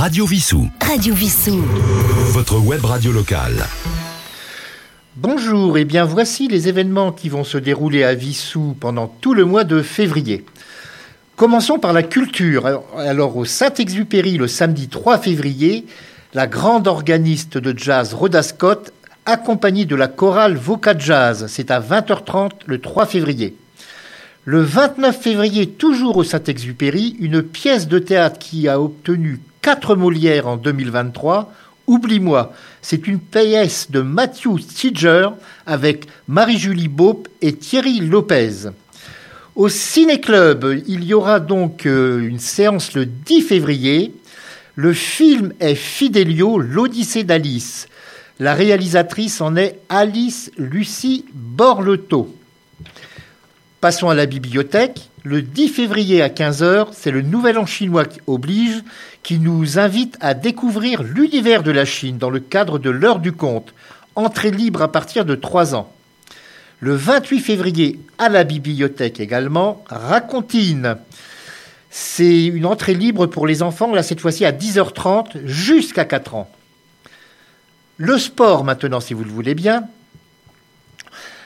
Radio Vissou. Radio Vissou. Votre web radio locale. Bonjour, et bien voici les événements qui vont se dérouler à Vissou pendant tout le mois de février. Commençons par la culture. Alors au Saint-Exupéry le samedi 3 février, la grande organiste de jazz Rhoda Scott, accompagnée de la chorale Voca Jazz, c'est à 20h30 le 3 février. Le 29 février, toujours au Saint-Exupéry, une pièce de théâtre qui a obtenu 4 Molières en 2023, Oublie-moi. C'est une pièce de Matthew Stidger avec Marie-Julie Baupe et Thierry Lopez. Au Ciné-Club, il y aura donc euh, une séance le 10 février. Le film est Fidelio, l'Odyssée d'Alice. La réalisatrice en est Alice Lucie Borleto. Passons à la bibliothèque. Le 10 février à 15h, c'est le Nouvel An chinois qui oblige, qui nous invite à découvrir l'univers de la Chine dans le cadre de l'heure du conte. Entrée libre à partir de 3 ans. Le 28 février, à la bibliothèque également, Racontine. C'est une entrée libre pour les enfants, là cette fois-ci à 10h30 jusqu'à 4 ans. Le sport maintenant, si vous le voulez bien.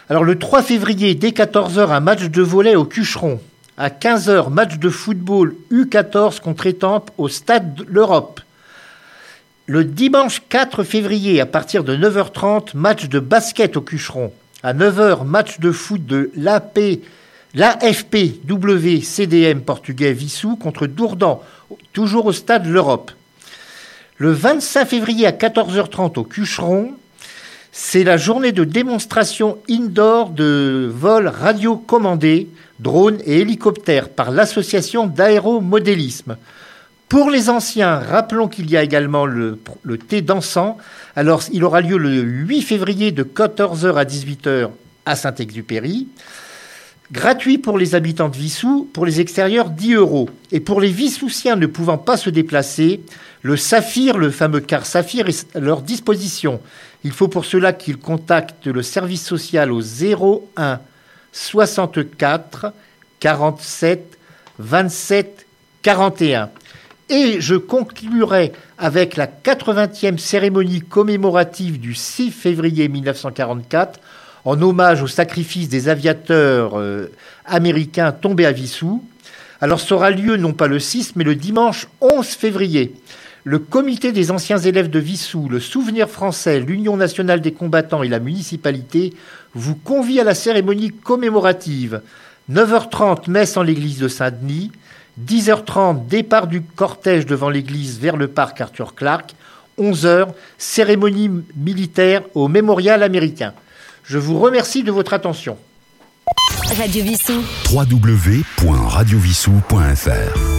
Alors le 3 février, dès 14h, un match de volet au Cucheron. À 15h, match de football U14 contre Étampes au Stade de l'Europe. Le dimanche 4 février, à partir de 9h30, match de basket au Cucheron. À 9h, match de foot de l'AP, l'AFPW CDM portugais Vissou contre Dourdan, toujours au Stade de l'Europe. Le 25 février à 14h30 au Cucheron, c'est la journée de démonstration indoor de vol radiocommandé, drones et hélicoptères par l'association d'aéromodélisme. Pour les anciens, rappelons qu'il y a également le, le thé dansant. Alors, il aura lieu le 8 février de 14h à 18h à Saint-Exupéry. Gratuit pour les habitants de Vissou, pour les extérieurs 10 euros. Et pour les Vissoussiens ne pouvant pas se déplacer, le Saphir, le fameux car Saphir, est à leur disposition. Il faut pour cela qu'ils contactent le service social au 01 64 47 27 41. Et je conclurai avec la 80e cérémonie commémorative du 6 février 1944 en hommage au sacrifice des aviateurs euh, américains tombés à Vissou. Alors ça aura lieu non pas le 6 mais le dimanche 11 février. Le comité des anciens élèves de Vissou, le Souvenir français, l'Union nationale des combattants et la municipalité vous convient à la cérémonie commémorative. 9h30, messe en l'église de Saint-Denis. 10h30, départ du cortège devant l'église vers le parc Arthur Clark. 11h, cérémonie militaire au mémorial américain. Je vous remercie de votre attention. Radio Vissou. www.radiovissou.fr